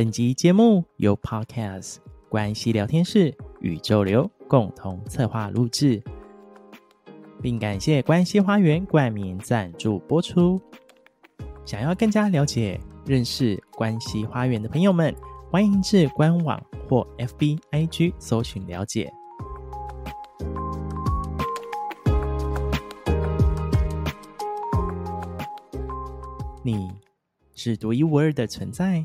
本集节目由 Podcast 关系聊天室宇宙流共同策划录制，并感谢关系花园冠名赞助播出。想要更加了解、认识关系花园的朋友们，欢迎至官网或 FB IG 搜寻了解。你是独一无二的存在，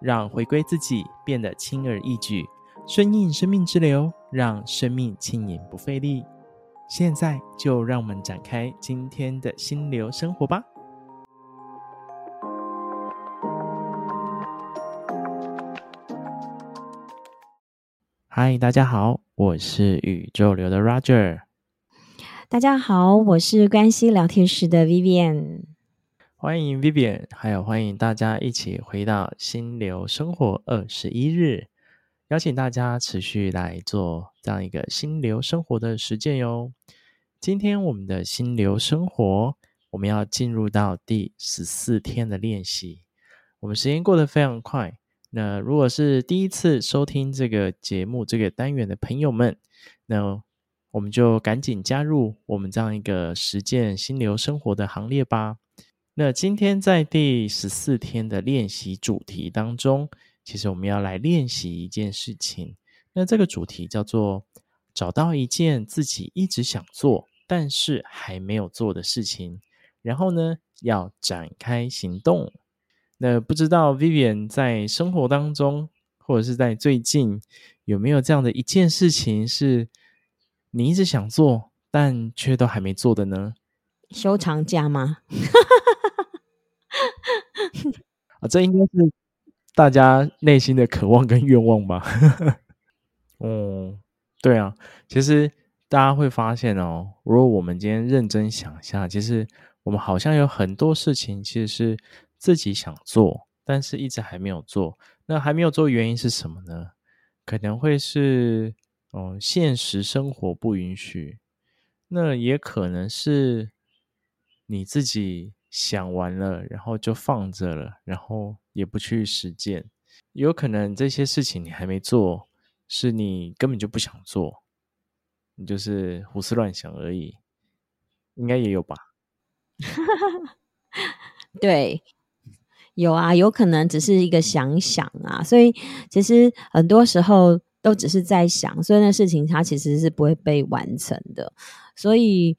让回归自己变得轻而易举，顺应生命之流，让生命轻盈不费力。现在就让我们展开今天的心流生活吧。嗨，大家好，我是宇宙流的 Roger。大家好，我是关系聊天室的 Vivian。欢迎 Vivian，还有欢迎大家一起回到心流生活二十一日，邀请大家持续来做这样一个心流生活的实践哟。今天我们的心流生活，我们要进入到第十四天的练习。我们时间过得非常快，那如果是第一次收听这个节目这个单元的朋友们，那我们就赶紧加入我们这样一个实践心流生活的行列吧。那今天在第十四天的练习主题当中，其实我们要来练习一件事情。那这个主题叫做找到一件自己一直想做，但是还没有做的事情，然后呢，要展开行动。那不知道 Vivian 在生活当中，或者是在最近，有没有这样的一件事情是你一直想做，但却都还没做的呢？休长假吗？啊，这应该是大家内心的渴望跟愿望吧。哦，对啊，其实大家会发现哦，如果我们今天认真想一下，其实我们好像有很多事情其实是自己想做，但是一直还没有做。那还没有做原因是什么呢？可能会是哦，现实生活不允许，那也可能是你自己。想完了，然后就放着了，然后也不去实践。有可能这些事情你还没做，是你根本就不想做，你就是胡思乱想而已。应该也有吧？对，有啊，有可能只是一个想想啊。所以其实很多时候都只是在想，所以那事情它其实是不会被完成的。所以。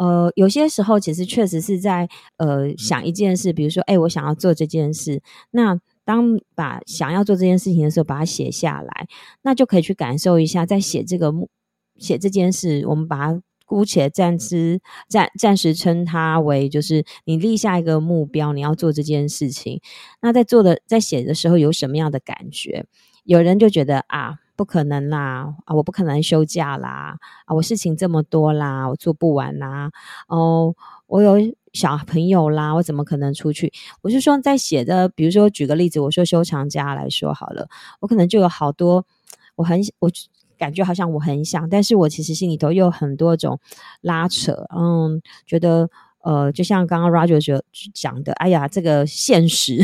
呃，有些时候其实确实是在呃想一件事，比如说，哎，我想要做这件事。那当把想要做这件事情的时候，把它写下来，那就可以去感受一下，在写这个目写这件事，我们把它姑且暂时暂暂时称它为，就是你立下一个目标，你要做这件事情。那在做的在写的时候有什么样的感觉？有人就觉得啊。不可能啦！啊，我不可能休假啦！啊，我事情这么多啦，我做不完啦！哦，我有小朋友啦，我怎么可能出去？我是说，在写的，比如说举个例子，我说休长假来说好了，我可能就有好多，我很我感觉好像我很想，但是我其实心里头又有很多种拉扯，嗯，觉得。呃，就像刚刚 Roger 就讲的，哎呀，这个现实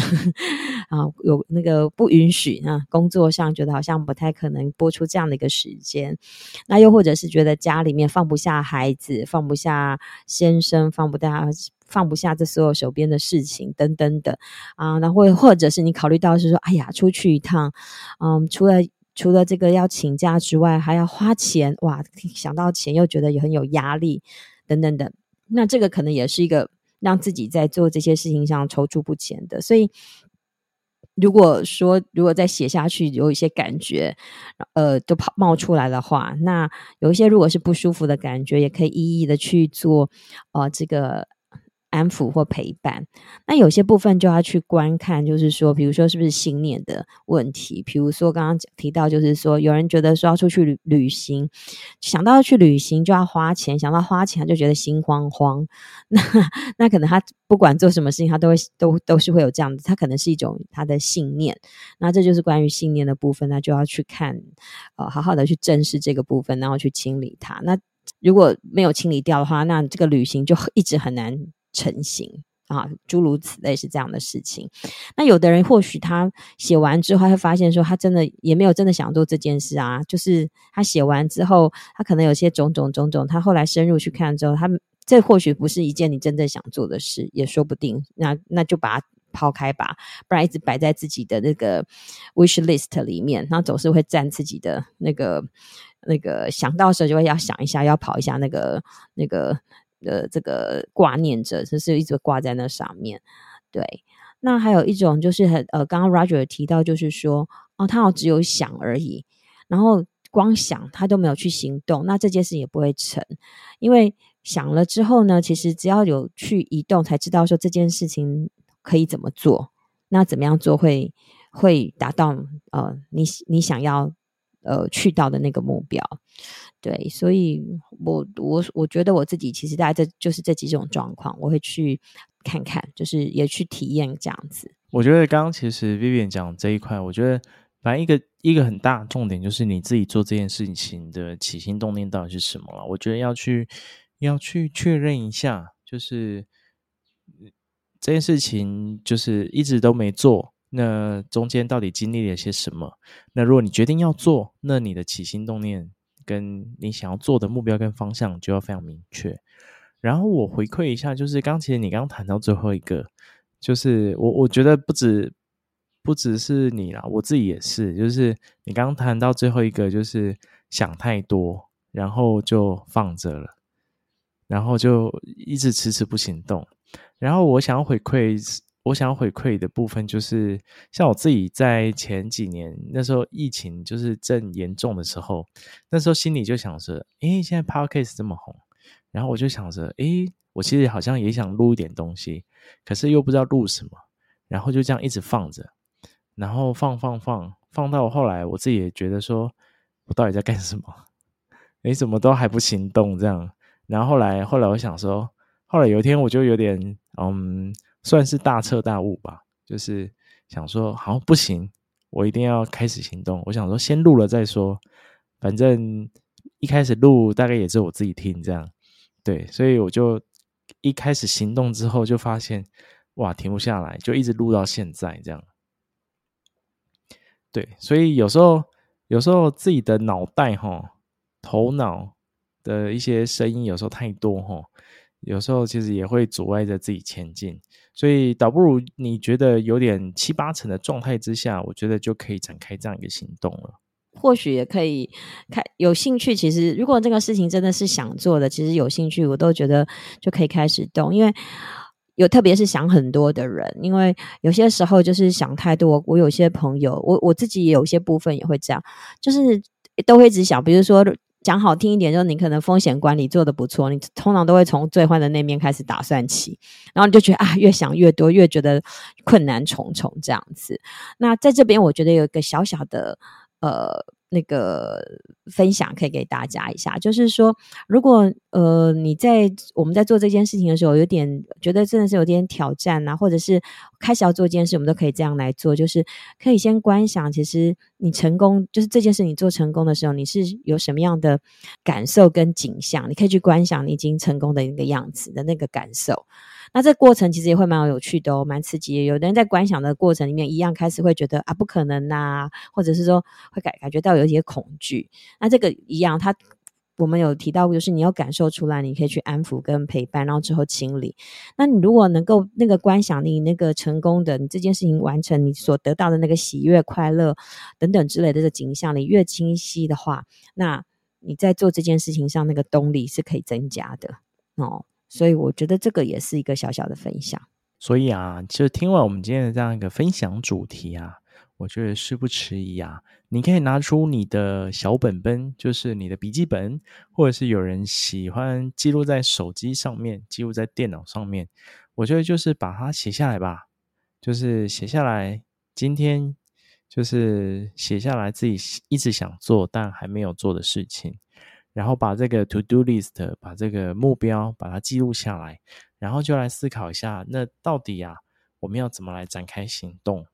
啊，有那个不允许啊，工作上觉得好像不太可能播出这样的一个时间，那又或者是觉得家里面放不下孩子，放不下先生，放不下放不下这所有手边的事情等等等啊，然后或者是你考虑到是说，哎呀，出去一趟，嗯，除了除了这个要请假之外，还要花钱，哇，想到钱又觉得也很有压力，等等等。那这个可能也是一个让自己在做这些事情上踌躇不前的，所以如果说如果再写下去有一些感觉，呃，都跑冒出来的话，那有一些如果是不舒服的感觉，也可以一一的去做，呃，这个安抚或陪伴，那有些部分就要去观看，就是说，比如说是不是信念的问题？比如说刚刚提到，就是说有人觉得说要出去旅旅行，想到要去旅行就要花钱，想到花钱就觉得心慌慌。那那可能他不管做什么事情，他都会都都是会有这样子，他可能是一种他的信念。那这就是关于信念的部分，那就要去看，呃，好好的去正视这个部分，然后去清理它。那如果没有清理掉的话，那这个旅行就一直很难。成型啊，诸如此类是这样的事情。那有的人或许他写完之后，他会发现说，他真的也没有真的想做这件事啊。就是他写完之后，他可能有些种种种种，他后来深入去看之后，他这或许不是一件你真正想做的事，也说不定。那那就把它抛开吧，不然一直摆在自己的那个 wish list 里面，那总是会占自己的那个那个想到时候就会要想一下，要跑一下那个那个。的这个挂念着，就是一直挂在那上面。对，那还有一种就是很呃，刚刚 Roger 提到，就是说哦，他好只有想而已，然后光想他都没有去行动，那这件事也不会成。因为想了之后呢，其实只要有去移动，才知道说这件事情可以怎么做，那怎么样做会会达到呃你你想要呃去到的那个目标。对，所以我我我觉得我自己其实大概这就是这几种状况，我会去看看，就是也去体验这样子。我觉得刚刚其实 Vivian 讲这一块，我觉得反正一个一个很大重点就是你自己做这件事情的起心动念到底是什么了。我觉得要去要去确认一下，就是这件事情就是一直都没做，那中间到底经历了些什么？那如果你决定要做，那你的起心动念。跟你想要做的目标跟方向就要非常明确。然后我回馈一下，就是刚其实你刚谈到最后一个，就是我我觉得不止不只是你啦，我自己也是。就是你刚刚谈到最后一个，就是想太多，然后就放着了，然后就一直迟迟不行动。然后我想要回馈。我想要回馈的部分就是，像我自己在前几年那时候疫情就是正严重的时候，那时候心里就想着，诶，现在 Podcast 这么红，然后我就想着，诶，我其实好像也想录一点东西，可是又不知道录什么，然后就这样一直放着，然后放放放放到后来，我自己也觉得说，我到底在干什么？诶，怎么都还不行动这样？然后后来后来我想说，后来有一天我就有点嗯。算是大彻大悟吧，就是想说，好，不行，我一定要开始行动。我想说，先录了再说，反正一开始录大概也是我自己听这样，对，所以我就一开始行动之后，就发现哇，停不下来，就一直录到现在这样。对，所以有时候，有时候自己的脑袋哈，头脑的一些声音有时候太多哈，有时候其实也会阻碍着自己前进。所以，倒不如你觉得有点七八成的状态之下，我觉得就可以展开这样一个行动了。或许也可以开有兴趣。其实，如果这个事情真的是想做的，其实有兴趣，我都觉得就可以开始动。因为有特别是想很多的人，因为有些时候就是想太多。我有些朋友，我我自己有些部分也会这样，就是都会一直想，比如说。讲好听一点，就是你可能风险管理做的不错，你通常都会从最坏的那面开始打算起，然后你就觉得啊，越想越多，越觉得困难重重这样子。那在这边，我觉得有一个小小的呃。那个分享可以给大家一下，就是说，如果呃你在我们在做这件事情的时候，有点觉得真的是有点挑战啊，或者是开始要做一件事，我们都可以这样来做，就是可以先观想，其实你成功，就是这件事你做成功的时候，你是有什么样的感受跟景象，你可以去观想你已经成功的一个样子的那个感受。那这过程其实也会蛮有趣的哦，蛮刺激。有的人在观想的过程里面，一样开始会觉得啊，不可能呐、啊，或者是说会感感觉到有一些恐惧。那这个一样，他我们有提到，就是你要感受出来，你可以去安抚跟陪伴，然后之后清理。那你如果能够那个观想你那个成功的，你这件事情完成，你所得到的那个喜悦、快乐等等之类的这景象，你越清晰的话，那你在做这件事情上那个动力是可以增加的哦。所以我觉得这个也是一个小小的分享。所以啊，就听完我们今天的这样一个分享主题啊，我觉得事不迟疑啊！你可以拿出你的小本本，就是你的笔记本，或者是有人喜欢记录在手机上面，记录在电脑上面。我觉得就是把它写下来吧，就是写下来，今天就是写下来自己一直想做但还没有做的事情，然后把这个 to do list，把这个目标把它记录下来，然后就来思考一下，那到底呀，我们要怎么来展开行动？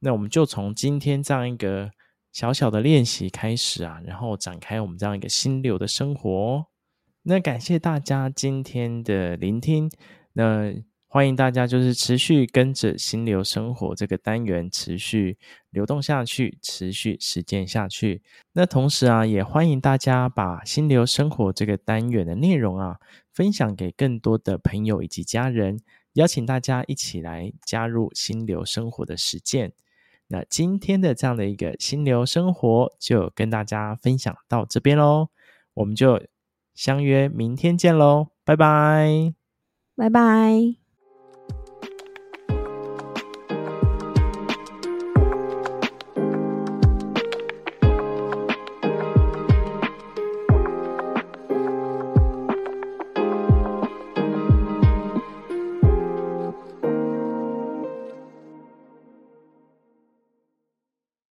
那我们就从今天这样一个小小的练习开始啊，然后展开我们这样一个心流的生活。那感谢大家今天的聆听，那欢迎大家就是持续跟着心流生活这个单元持续流动下去，持续实践下去。那同时啊，也欢迎大家把心流生活这个单元的内容啊，分享给更多的朋友以及家人，邀请大家一起来加入心流生活的实践。那今天的这样的一个心流生活，就跟大家分享到这边喽，我们就相约明天见喽，拜拜，拜拜。